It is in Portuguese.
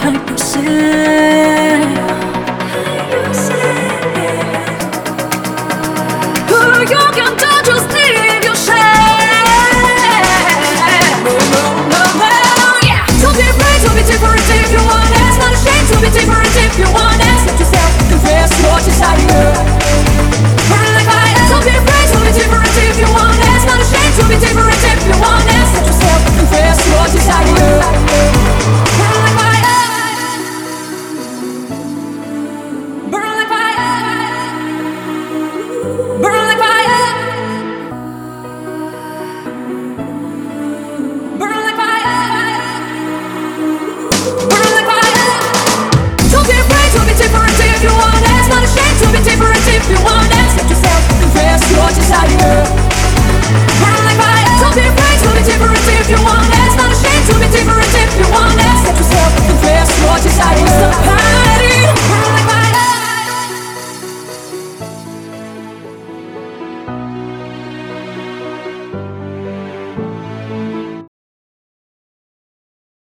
desire. Burn you